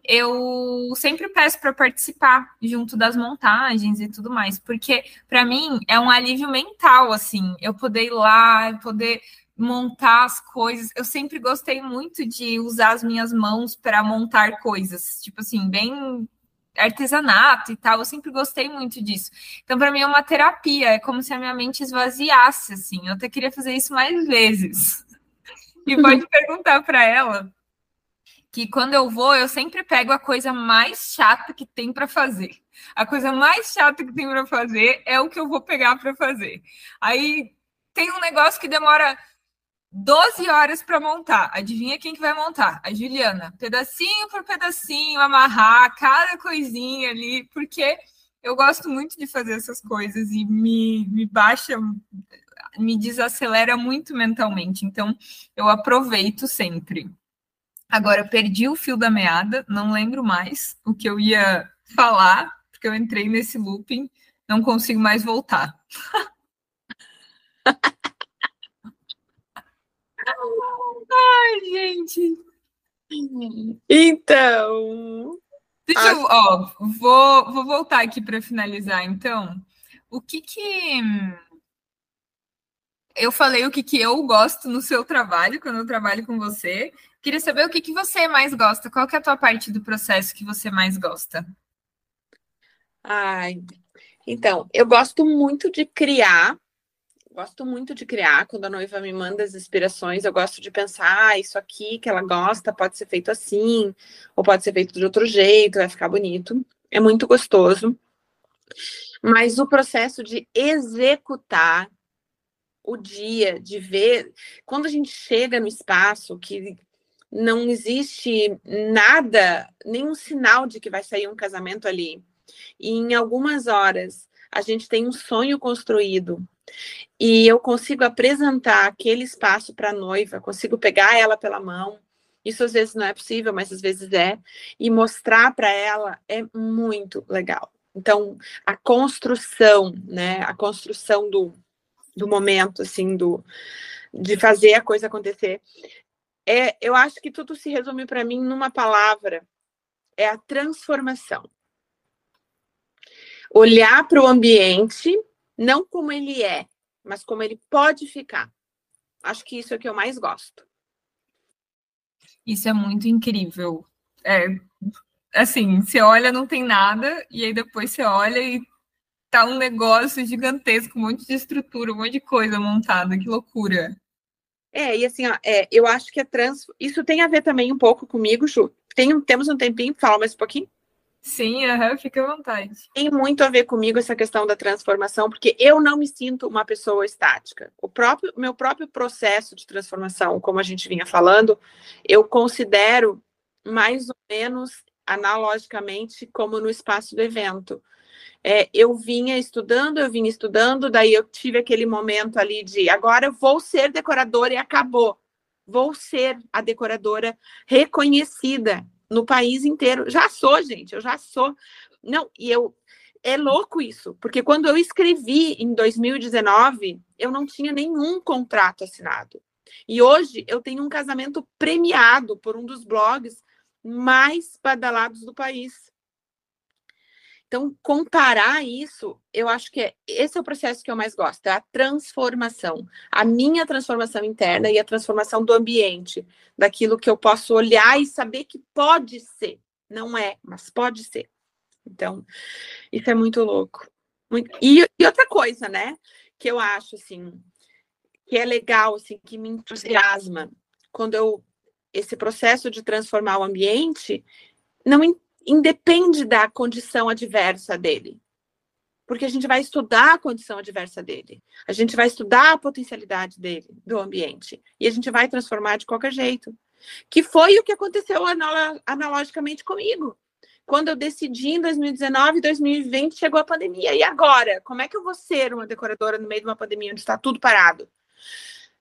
eu sempre peço para participar junto das montagens e tudo mais, porque para mim é um alívio mental, assim, eu poder ir lá, poder montar as coisas. Eu sempre gostei muito de usar as minhas mãos para montar coisas, tipo assim, bem artesanato e tal. Eu sempre gostei muito disso. Então, para mim é uma terapia, é como se a minha mente esvaziasse assim. Eu até queria fazer isso mais vezes. E pode perguntar para ela que quando eu vou, eu sempre pego a coisa mais chata que tem para fazer. A coisa mais chata que tem para fazer é o que eu vou pegar para fazer. Aí tem um negócio que demora 12 horas para montar. Adivinha quem que vai montar? A Juliana. Pedacinho por pedacinho, amarrar cada coisinha ali, porque eu gosto muito de fazer essas coisas e me, me baixa, me desacelera muito mentalmente. Então, eu aproveito sempre. Agora, perdi o fio da meada, não lembro mais o que eu ia falar, porque eu entrei nesse looping, não consigo mais voltar. Ai, gente. Então. Deixa eu, ó, vou, vou voltar aqui para finalizar, então. O que que. Eu falei o que, que eu gosto no seu trabalho, quando eu trabalho com você. Queria saber o que, que você mais gosta. Qual que é a tua parte do processo que você mais gosta? Ai, então, eu gosto muito de criar gosto muito de criar. Quando a noiva me manda as inspirações, eu gosto de pensar, ah, isso aqui que ela gosta pode ser feito assim, ou pode ser feito de outro jeito, vai ficar bonito. É muito gostoso. Mas o processo de executar o dia, de ver, quando a gente chega no espaço, que não existe nada, nenhum sinal de que vai sair um casamento ali. E em algumas horas a gente tem um sonho construído e eu consigo apresentar aquele espaço para a noiva, consigo pegar ela pela mão. Isso às vezes não é possível, mas às vezes é, e mostrar para ela é muito legal. Então, a construção, né, a construção do, do momento, assim, do, de fazer a coisa acontecer, é, eu acho que tudo se resume para mim numa palavra, é a transformação. Olhar para o ambiente, não como ele é, mas como ele pode ficar. Acho que isso é o que eu mais gosto. Isso é muito incrível. É, assim, você olha, não tem nada, e aí depois você olha e tá um negócio gigantesco, um monte de estrutura, um monte de coisa montada, que loucura. É, e assim, ó, é, eu acho que a trans. Isso tem a ver também um pouco comigo, Ju. Tem, temos um tempinho, fala mais um pouquinho. Sim, uhum, fica à vontade. Tem muito a ver comigo essa questão da transformação, porque eu não me sinto uma pessoa estática. O próprio meu próprio processo de transformação, como a gente vinha falando, eu considero mais ou menos analogicamente como no espaço do evento. É, eu vinha estudando, eu vinha estudando, daí eu tive aquele momento ali de agora eu vou ser decoradora e acabou. Vou ser a decoradora reconhecida no país inteiro. Já sou, gente, eu já sou. Não, e eu é louco isso, porque quando eu escrevi em 2019, eu não tinha nenhum contrato assinado. E hoje eu tenho um casamento premiado por um dos blogs mais badalados do país. Então, comparar isso, eu acho que é, esse é o processo que eu mais gosto, é a transformação, a minha transformação interna e a transformação do ambiente, daquilo que eu posso olhar e saber que pode ser, não é, mas pode ser. Então, isso é muito louco. E, e outra coisa, né, que eu acho, assim, que é legal, assim, que me entusiasma, quando eu, esse processo de transformar o ambiente, não independe da condição adversa dele. Porque a gente vai estudar a condição adversa dele. A gente vai estudar a potencialidade dele, do ambiente. E a gente vai transformar de qualquer jeito. Que foi o que aconteceu analogicamente comigo. Quando eu decidi em 2019, 2020, chegou a pandemia. E agora? Como é que eu vou ser uma decoradora no meio de uma pandemia onde está tudo parado?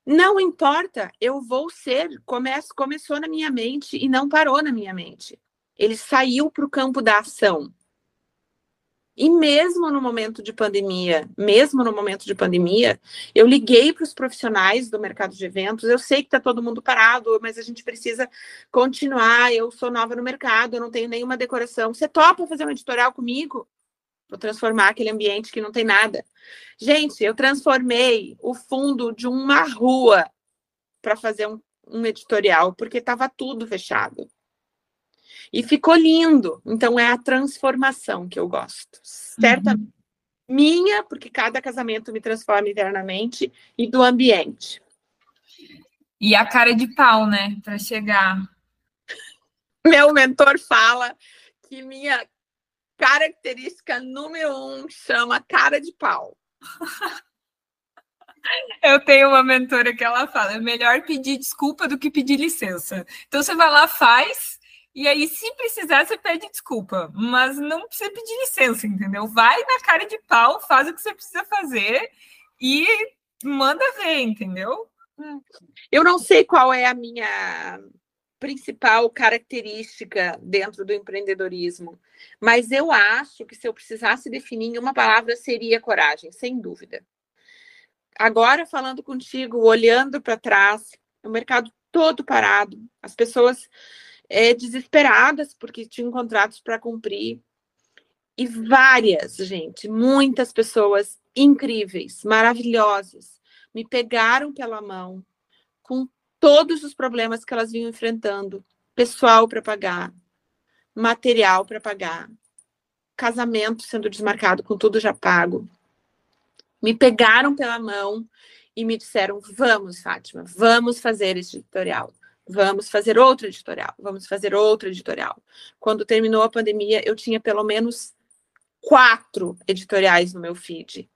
Não importa, eu vou ser. Come começou na minha mente e não parou na minha mente ele saiu para o campo da ação. E mesmo no momento de pandemia, mesmo no momento de pandemia, eu liguei para os profissionais do mercado de eventos. Eu sei que está todo mundo parado, mas a gente precisa continuar. Eu sou nova no mercado, eu não tenho nenhuma decoração. Você topa fazer um editorial comigo? Vou transformar aquele ambiente que não tem nada. Gente, eu transformei o fundo de uma rua para fazer um, um editorial, porque estava tudo fechado. E ficou lindo. Então, é a transformação que eu gosto. Certamente. Uhum. Minha, porque cada casamento me transforma internamente, e do ambiente. E a cara de pau, né? Para chegar. Meu mentor fala que minha característica número um chama cara de pau. Eu tenho uma mentora que ela fala: é melhor pedir desculpa do que pedir licença. Então você vai lá, faz, e aí, se precisar, você pede desculpa, mas não precisa pedir licença, entendeu? Vai na cara de pau, faz o que você precisa fazer e manda ver, entendeu? Eu não sei qual é a minha principal característica dentro do empreendedorismo, mas eu acho que se eu precisasse definir em uma palavra seria coragem, sem dúvida. Agora falando contigo, olhando para trás, o mercado todo parado, as pessoas é, desesperadas porque tinham contratos para cumprir. E várias, gente, muitas pessoas incríveis, maravilhosas, me pegaram pela mão com todos os problemas que elas vinham enfrentando: pessoal para pagar, material para pagar, casamento sendo desmarcado com tudo já pago. Me pegaram pela mão e me disseram: vamos, Fátima, vamos fazer esse editorial. Vamos fazer outro editorial, vamos fazer outro editorial. Quando terminou a pandemia, eu tinha pelo menos quatro editoriais no meu feed.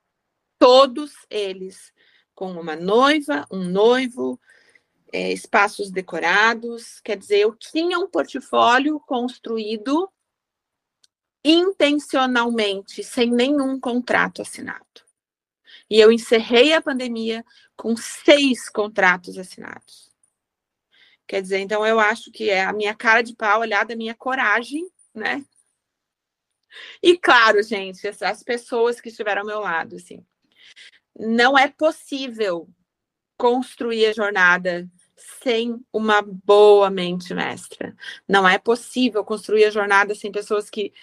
Todos eles com uma noiva, um noivo, é, espaços decorados, quer dizer, eu tinha um portfólio construído intencionalmente, sem nenhum contrato assinado. E eu encerrei a pandemia com seis contratos assinados. Quer dizer, então eu acho que é a minha cara de pau, olhada a minha coragem, né? E claro, gente, as pessoas que estiveram ao meu lado, assim, não é possível construir a jornada sem uma boa mente mestra. Não é possível construir a jornada sem pessoas que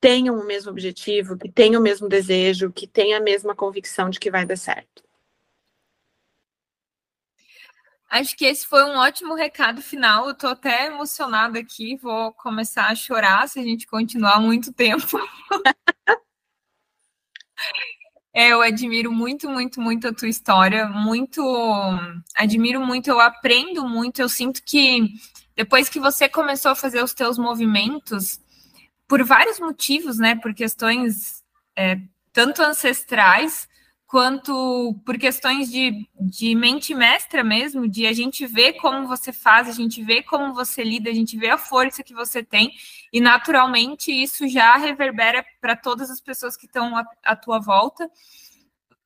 tenham o mesmo objetivo, que tenham o mesmo desejo, que tenham a mesma convicção de que vai dar certo. Acho que esse foi um ótimo recado final. Eu tô até emocionada aqui, vou começar a chorar se a gente continuar muito tempo. é, eu admiro muito, muito, muito a tua história, muito, admiro muito, eu aprendo muito, eu sinto que depois que você começou a fazer os teus movimentos, por vários motivos, né, por questões é, tanto ancestrais, quanto por questões de, de mente mestra mesmo, de a gente ver como você faz, a gente vê como você lida, a gente vê a força que você tem, e naturalmente isso já reverbera para todas as pessoas que estão à, à tua volta,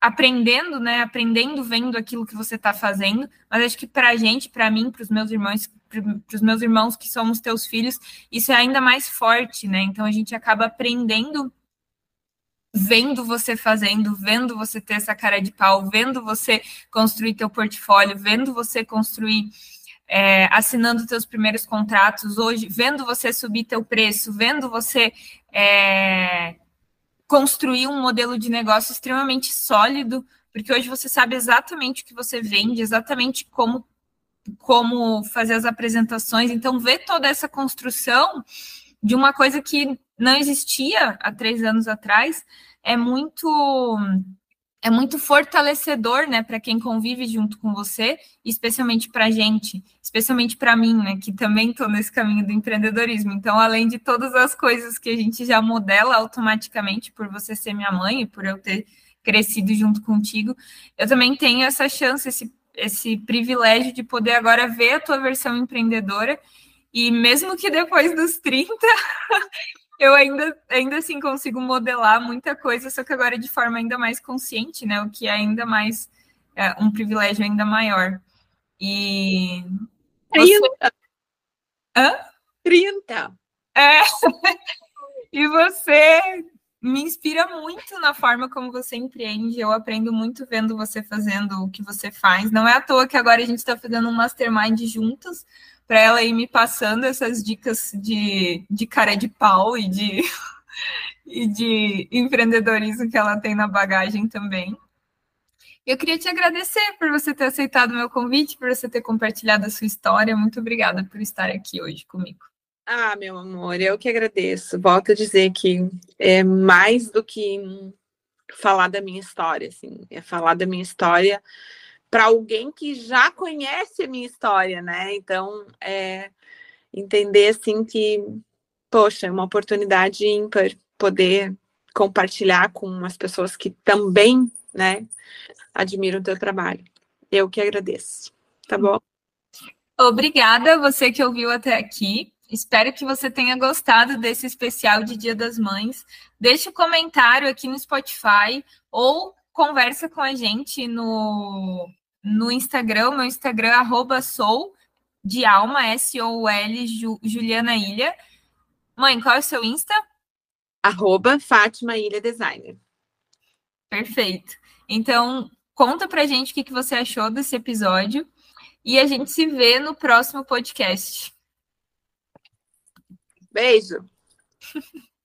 aprendendo, né? Aprendendo, vendo aquilo que você está fazendo. Mas acho que para a gente, para mim, para os meus irmãos, para os meus irmãos que somos teus filhos, isso é ainda mais forte, né? Então a gente acaba aprendendo vendo você fazendo, vendo você ter essa cara de pau, vendo você construir teu portfólio, vendo você construir, é, assinando teus primeiros contratos hoje, vendo você subir teu preço, vendo você é, construir um modelo de negócio extremamente sólido, porque hoje você sabe exatamente o que você vende, exatamente como como fazer as apresentações. Então, ver toda essa construção de uma coisa que não existia há três anos atrás é muito é muito fortalecedor, né, para quem convive junto com você, especialmente para a gente, especialmente para mim, né, que também estou nesse caminho do empreendedorismo. Então, além de todas as coisas que a gente já modela automaticamente por você ser minha mãe e por eu ter crescido junto contigo, eu também tenho essa chance, esse, esse privilégio de poder agora ver a tua versão empreendedora e mesmo que depois dos 30 eu ainda, ainda assim consigo modelar muita coisa, só que agora de forma ainda mais consciente, né? O que é ainda mais é, um privilégio ainda maior. E. 30. Você... Hã? 30. É. e você me inspira muito na forma como você empreende. Eu aprendo muito vendo você fazendo o que você faz. Não é à toa que agora a gente está fazendo um mastermind juntos para ela ir me passando essas dicas de, de cara de pau e de, e de empreendedorismo que ela tem na bagagem também. Eu queria te agradecer por você ter aceitado o meu convite, por você ter compartilhado a sua história. Muito obrigada por estar aqui hoje comigo. Ah, meu amor, eu que agradeço. Volto a dizer que é mais do que falar da minha história, assim, é falar da minha história para alguém que já conhece a minha história, né? Então, é, entender assim que, poxa, é uma oportunidade ímpar poder compartilhar com as pessoas que também, né, admiram o teu trabalho. Eu que agradeço. Tá bom? Obrigada, você que ouviu até aqui. Espero que você tenha gostado desse especial de Dia das Mães. Deixe um comentário aqui no Spotify ou conversa com a gente no, no Instagram, meu Instagram, arroba sou de alma, S-O-U-L, Juliana Ilha. Mãe, qual é o seu Insta? Arroba Fátima Ilha Designer. Perfeito. Então, conta pra gente o que, que você achou desse episódio e a gente se vê no próximo podcast. Beijo.